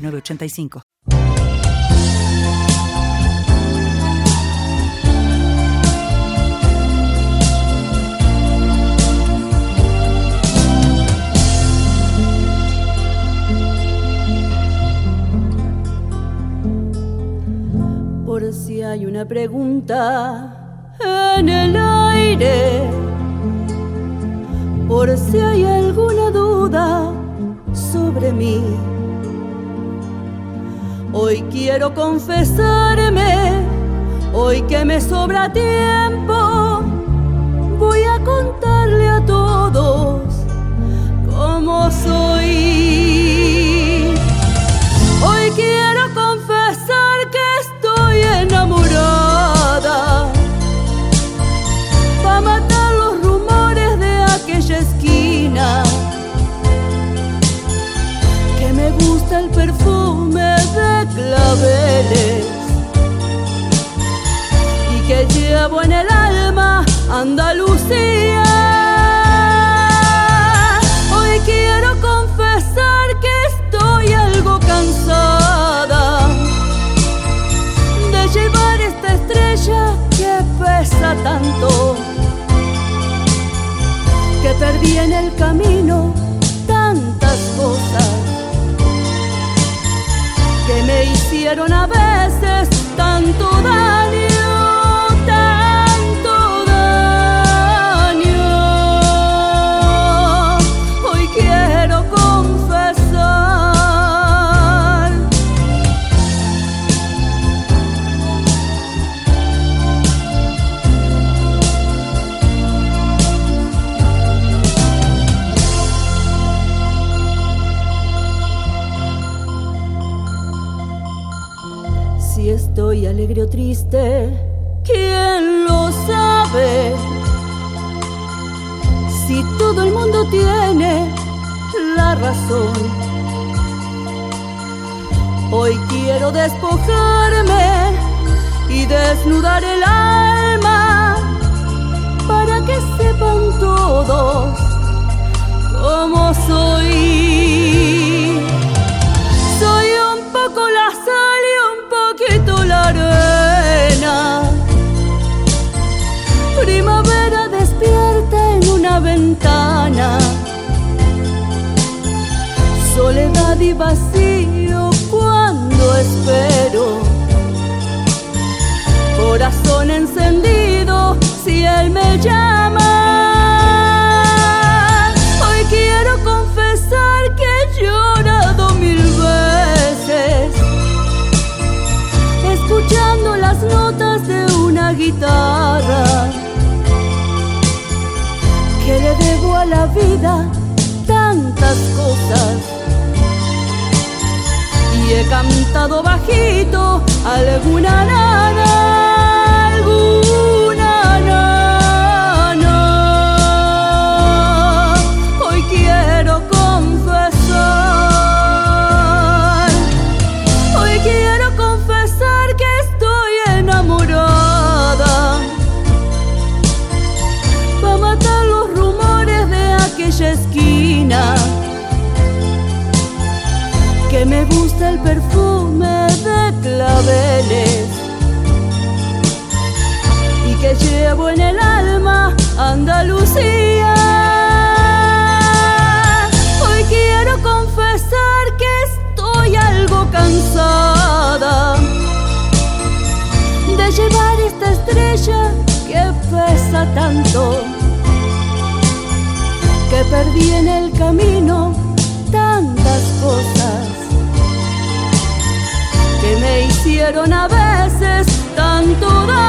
985. Por si hay una pregunta en el aire, por si hay alguna duda sobre mí Hoy quiero confesarme, hoy que me sobra tiempo, voy a contarle a todos cómo soy. Hoy quiero confesar que estoy enamorada, para matar los rumores de aquella esquina, que me gusta el perfume claveles y que llevo en el alma Andalucía. Hoy quiero confesar que estoy algo cansada de llevar esta estrella que pesa tanto, que perdí en el camino me hicieron a veces estoy alegre o triste, ¿quién lo sabe? Si todo el mundo tiene la razón. Hoy quiero despojarme y desnudar el alma vacío cuando espero. Corazón encendido si él me llama. Hoy quiero confesar que he llorado mil veces escuchando las notas de una guitarra que le debo a la vida tantas cosas he cantado bajito alguna y que llevo en el alma Andalucía. Hoy quiero confesar que estoy algo cansada de llevar esta estrella que pesa tanto, que perdí en el camino tantas cosas hicieron a veces tanto.